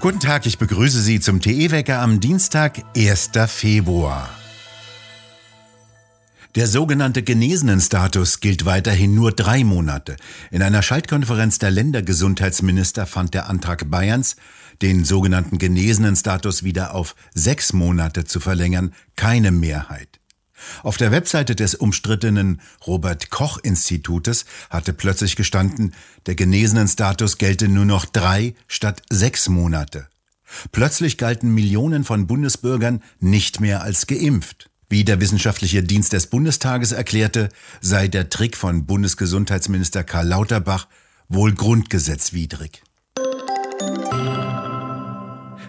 Guten Tag, ich begrüße Sie zum TE-Wecker am Dienstag, 1. Februar. Der sogenannte Genesenenstatus gilt weiterhin nur drei Monate. In einer Schaltkonferenz der Ländergesundheitsminister fand der Antrag Bayerns, den sogenannten Genesenenstatus wieder auf sechs Monate zu verlängern, keine Mehrheit. Auf der Webseite des umstrittenen Robert Koch Institutes hatte plötzlich gestanden, der genesenen Status gelte nur noch drei statt sechs Monate. Plötzlich galten Millionen von Bundesbürgern nicht mehr als geimpft. Wie der wissenschaftliche Dienst des Bundestages erklärte, sei der Trick von Bundesgesundheitsminister Karl Lauterbach wohl grundgesetzwidrig.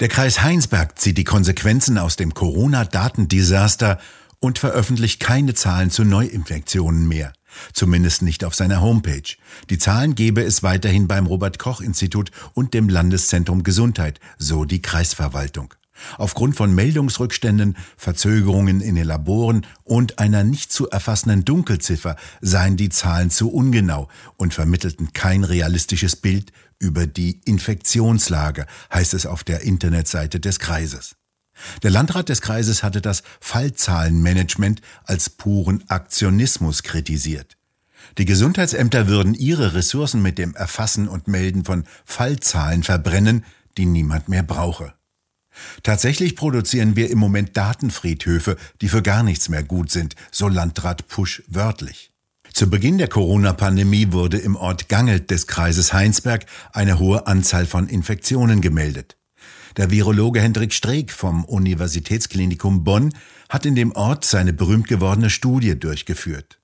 Der Kreis Heinsberg zieht die Konsequenzen aus dem Corona-Datendesaster und veröffentlicht keine Zahlen zu Neuinfektionen mehr. Zumindest nicht auf seiner Homepage. Die Zahlen gebe es weiterhin beim Robert Koch Institut und dem Landeszentrum Gesundheit, so die Kreisverwaltung. Aufgrund von Meldungsrückständen, Verzögerungen in den Laboren und einer nicht zu erfassenden Dunkelziffer seien die Zahlen zu ungenau und vermittelten kein realistisches Bild über die Infektionslage, heißt es auf der Internetseite des Kreises. Der Landrat des Kreises hatte das Fallzahlenmanagement als puren Aktionismus kritisiert. Die Gesundheitsämter würden ihre Ressourcen mit dem Erfassen und Melden von Fallzahlen verbrennen, die niemand mehr brauche. Tatsächlich produzieren wir im Moment Datenfriedhöfe, die für gar nichts mehr gut sind, so Landrat Pusch wörtlich. Zu Beginn der Corona-Pandemie wurde im Ort Gangelt des Kreises Heinsberg eine hohe Anzahl von Infektionen gemeldet. Der Virologe Hendrik Streeck vom Universitätsklinikum Bonn hat in dem Ort seine berühmt gewordene Studie durchgeführt.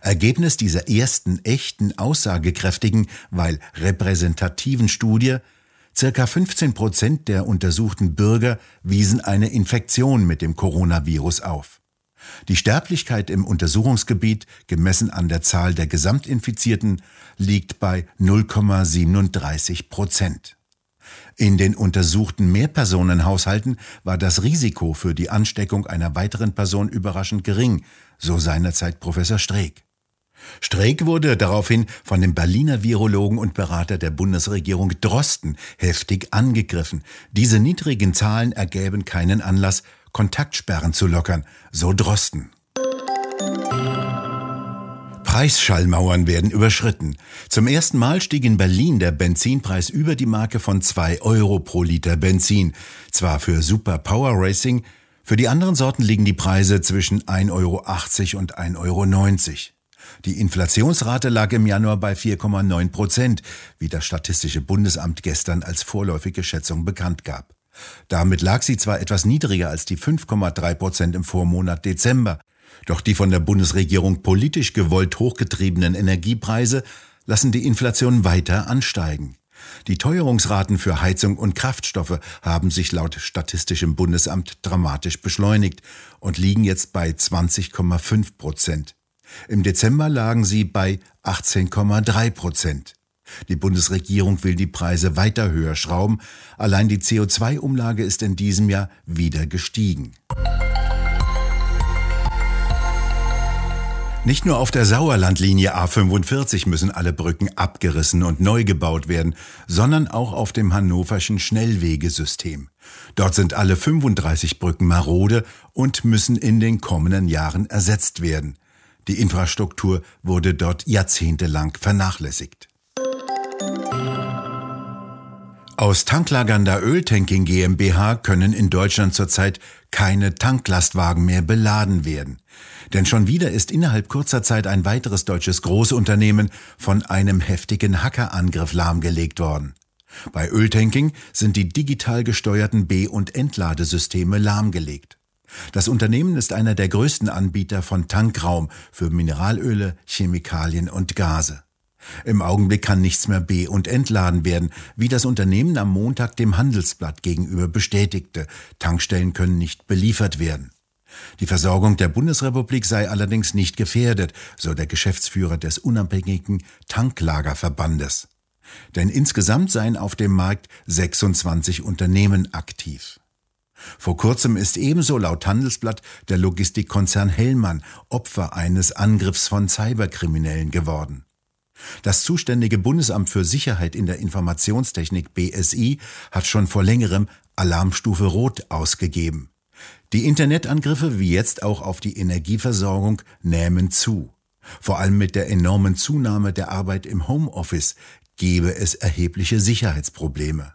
Ergebnis dieser ersten echten aussagekräftigen, weil repräsentativen Studie Circa 15 Prozent der untersuchten Bürger wiesen eine Infektion mit dem Coronavirus auf. Die Sterblichkeit im Untersuchungsgebiet, gemessen an der Zahl der Gesamtinfizierten, liegt bei 0,37 Prozent. In den untersuchten Mehrpersonenhaushalten war das Risiko für die Ansteckung einer weiteren Person überraschend gering, so seinerzeit Professor Streeck. Streeck wurde daraufhin von dem Berliner Virologen und Berater der Bundesregierung Drosten heftig angegriffen. Diese niedrigen Zahlen ergäben keinen Anlass, Kontaktsperren zu lockern, so Drosten. Preisschallmauern werden überschritten. Zum ersten Mal stieg in Berlin der Benzinpreis über die Marke von 2 Euro pro Liter Benzin. Zwar für Super Power Racing, für die anderen Sorten liegen die Preise zwischen 1,80 Euro und 1,90 Euro. Die Inflationsrate lag im Januar bei 4,9 Prozent, wie das Statistische Bundesamt gestern als vorläufige Schätzung bekannt gab. Damit lag sie zwar etwas niedriger als die 5,3 Prozent im Vormonat Dezember, doch die von der Bundesregierung politisch gewollt hochgetriebenen Energiepreise lassen die Inflation weiter ansteigen. Die Teuerungsraten für Heizung und Kraftstoffe haben sich laut Statistischem Bundesamt dramatisch beschleunigt und liegen jetzt bei 20,5 Prozent. Im Dezember lagen sie bei 18,3 Prozent. Die Bundesregierung will die Preise weiter höher schrauben. Allein die CO2-Umlage ist in diesem Jahr wieder gestiegen. Nicht nur auf der Sauerlandlinie A45 müssen alle Brücken abgerissen und neu gebaut werden, sondern auch auf dem hannoverschen Schnellwegesystem. Dort sind alle 35 Brücken marode und müssen in den kommenden Jahren ersetzt werden. Die Infrastruktur wurde dort jahrzehntelang vernachlässigt. Aus Tanklagern der Öltanking GmbH können in Deutschland zurzeit keine Tanklastwagen mehr beladen werden. Denn schon wieder ist innerhalb kurzer Zeit ein weiteres deutsches Großunternehmen von einem heftigen Hackerangriff lahmgelegt worden. Bei Öltanking sind die digital gesteuerten B- und Entladesysteme lahmgelegt. Das Unternehmen ist einer der größten Anbieter von Tankraum für Mineralöle, Chemikalien und Gase. Im Augenblick kann nichts mehr be- und entladen werden, wie das Unternehmen am Montag dem Handelsblatt gegenüber bestätigte. Tankstellen können nicht beliefert werden. Die Versorgung der Bundesrepublik sei allerdings nicht gefährdet, so der Geschäftsführer des unabhängigen Tanklagerverbandes. Denn insgesamt seien auf dem Markt 26 Unternehmen aktiv. Vor kurzem ist ebenso laut Handelsblatt der Logistikkonzern Hellmann Opfer eines Angriffs von Cyberkriminellen geworden. Das zuständige Bundesamt für Sicherheit in der Informationstechnik BSI hat schon vor längerem Alarmstufe Rot ausgegeben. Die Internetangriffe wie jetzt auch auf die Energieversorgung nehmen zu. Vor allem mit der enormen Zunahme der Arbeit im Homeoffice gebe es erhebliche Sicherheitsprobleme.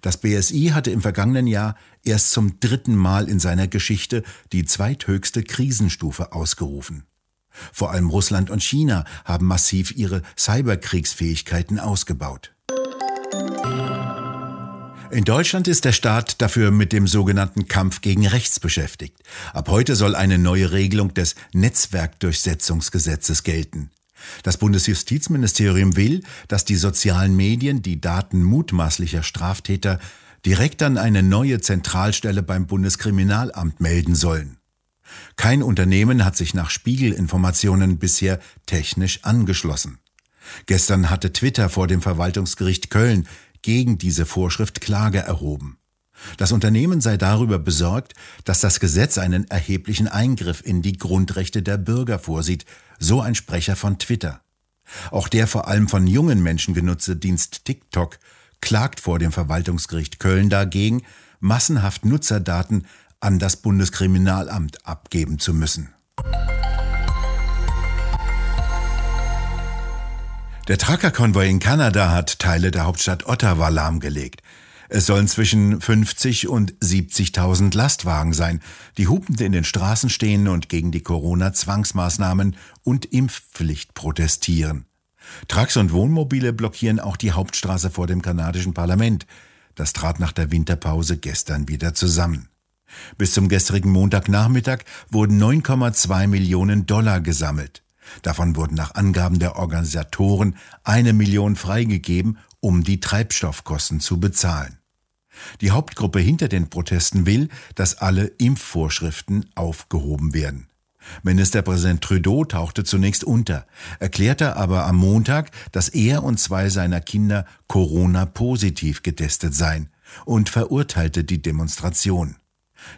Das BSI hatte im vergangenen Jahr erst zum dritten Mal in seiner Geschichte die zweithöchste Krisenstufe ausgerufen. Vor allem Russland und China haben massiv ihre Cyberkriegsfähigkeiten ausgebaut. In Deutschland ist der Staat dafür mit dem sogenannten Kampf gegen Rechts beschäftigt. Ab heute soll eine neue Regelung des Netzwerkdurchsetzungsgesetzes gelten. Das Bundesjustizministerium will, dass die sozialen Medien die Daten mutmaßlicher Straftäter direkt an eine neue Zentralstelle beim Bundeskriminalamt melden sollen. Kein Unternehmen hat sich nach Spiegelinformationen bisher technisch angeschlossen. Gestern hatte Twitter vor dem Verwaltungsgericht Köln gegen diese Vorschrift Klage erhoben. Das Unternehmen sei darüber besorgt, dass das Gesetz einen erheblichen Eingriff in die Grundrechte der Bürger vorsieht, so ein Sprecher von Twitter. Auch der vor allem von jungen Menschen genutzte Dienst TikTok klagt vor dem Verwaltungsgericht Köln dagegen, massenhaft Nutzerdaten an das Bundeskriminalamt abgeben zu müssen. Der Truckerkonvoi in Kanada hat Teile der Hauptstadt Ottawa lahmgelegt. Es sollen zwischen 50 und 70.000 Lastwagen sein, die hupend in den Straßen stehen und gegen die Corona-Zwangsmaßnahmen und Impfpflicht protestieren. Trucks und Wohnmobile blockieren auch die Hauptstraße vor dem kanadischen Parlament. Das trat nach der Winterpause gestern wieder zusammen. Bis zum gestrigen Montagnachmittag wurden 9,2 Millionen Dollar gesammelt. Davon wurden nach Angaben der Organisatoren eine Million freigegeben, um die Treibstoffkosten zu bezahlen. Die Hauptgruppe hinter den Protesten will, dass alle Impfvorschriften aufgehoben werden. Ministerpräsident Trudeau tauchte zunächst unter, erklärte aber am Montag, dass er und zwei seiner Kinder Corona-positiv getestet seien und verurteilte die Demonstration.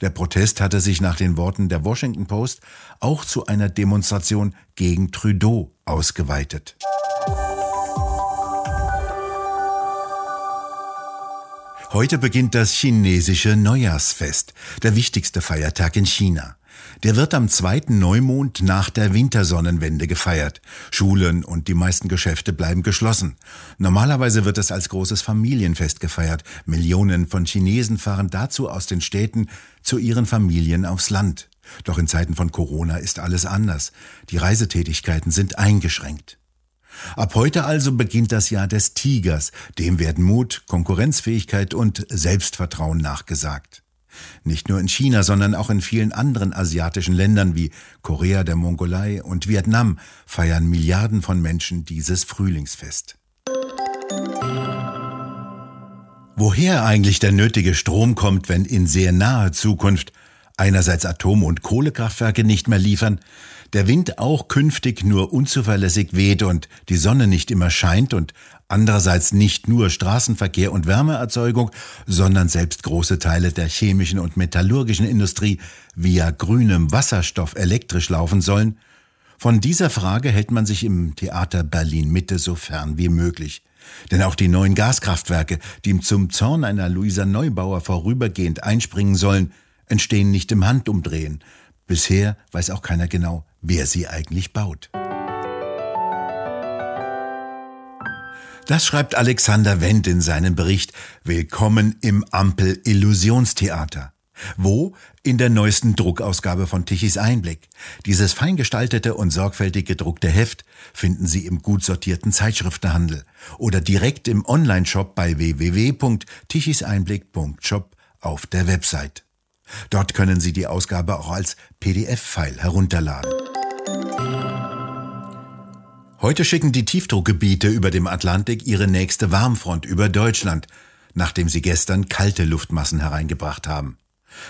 Der Protest hatte sich nach den Worten der Washington Post auch zu einer Demonstration gegen Trudeau ausgeweitet. Heute beginnt das chinesische Neujahrsfest, der wichtigste Feiertag in China. Der wird am zweiten Neumond nach der Wintersonnenwende gefeiert. Schulen und die meisten Geschäfte bleiben geschlossen. Normalerweise wird es als großes Familienfest gefeiert. Millionen von Chinesen fahren dazu aus den Städten zu ihren Familien aufs Land. Doch in Zeiten von Corona ist alles anders. Die Reisetätigkeiten sind eingeschränkt. Ab heute also beginnt das Jahr des Tigers. Dem werden Mut, Konkurrenzfähigkeit und Selbstvertrauen nachgesagt. Nicht nur in China, sondern auch in vielen anderen asiatischen Ländern wie Korea, der Mongolei und Vietnam feiern Milliarden von Menschen dieses Frühlingsfest. Woher eigentlich der nötige Strom kommt, wenn in sehr naher Zukunft einerseits Atom- und Kohlekraftwerke nicht mehr liefern, der Wind auch künftig nur unzuverlässig weht und die Sonne nicht immer scheint und andererseits nicht nur Straßenverkehr und Wärmeerzeugung, sondern selbst große Teile der chemischen und metallurgischen Industrie via grünem Wasserstoff elektrisch laufen sollen, von dieser Frage hält man sich im Theater Berlin Mitte so fern wie möglich. Denn auch die neuen Gaskraftwerke, die zum Zorn einer Luisa Neubauer vorübergehend einspringen sollen, entstehen nicht im Handumdrehen. Bisher weiß auch keiner genau, wer sie eigentlich baut. Das schreibt Alexander Wendt in seinem Bericht Willkommen im Ampel Illusionstheater. Wo? In der neuesten Druckausgabe von Tichys Einblick. Dieses fein gestaltete und sorgfältig gedruckte Heft finden Sie im gut sortierten Zeitschriftenhandel oder direkt im Onlineshop bei www.tichiseinblick.shop auf der Website. Dort können Sie die Ausgabe auch als PDF-File herunterladen. Heute schicken die Tiefdruckgebiete über dem Atlantik ihre nächste Warmfront über Deutschland, nachdem sie gestern kalte Luftmassen hereingebracht haben.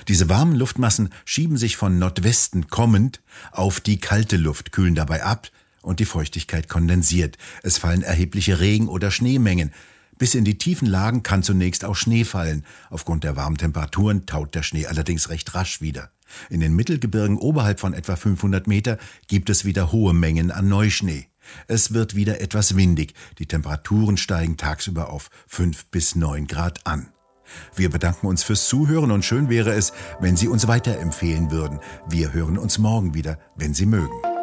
Diese warmen Luftmassen schieben sich von Nordwesten kommend auf die kalte Luft, kühlen dabei ab und die Feuchtigkeit kondensiert. Es fallen erhebliche Regen- oder Schneemengen. Bis in die tiefen Lagen kann zunächst auch Schnee fallen. Aufgrund der warmen Temperaturen taut der Schnee allerdings recht rasch wieder. In den Mittelgebirgen oberhalb von etwa 500 Meter gibt es wieder hohe Mengen an Neuschnee. Es wird wieder etwas windig. Die Temperaturen steigen tagsüber auf 5 bis 9 Grad an. Wir bedanken uns fürs Zuhören und schön wäre es, wenn Sie uns weiterempfehlen würden. Wir hören uns morgen wieder, wenn Sie mögen.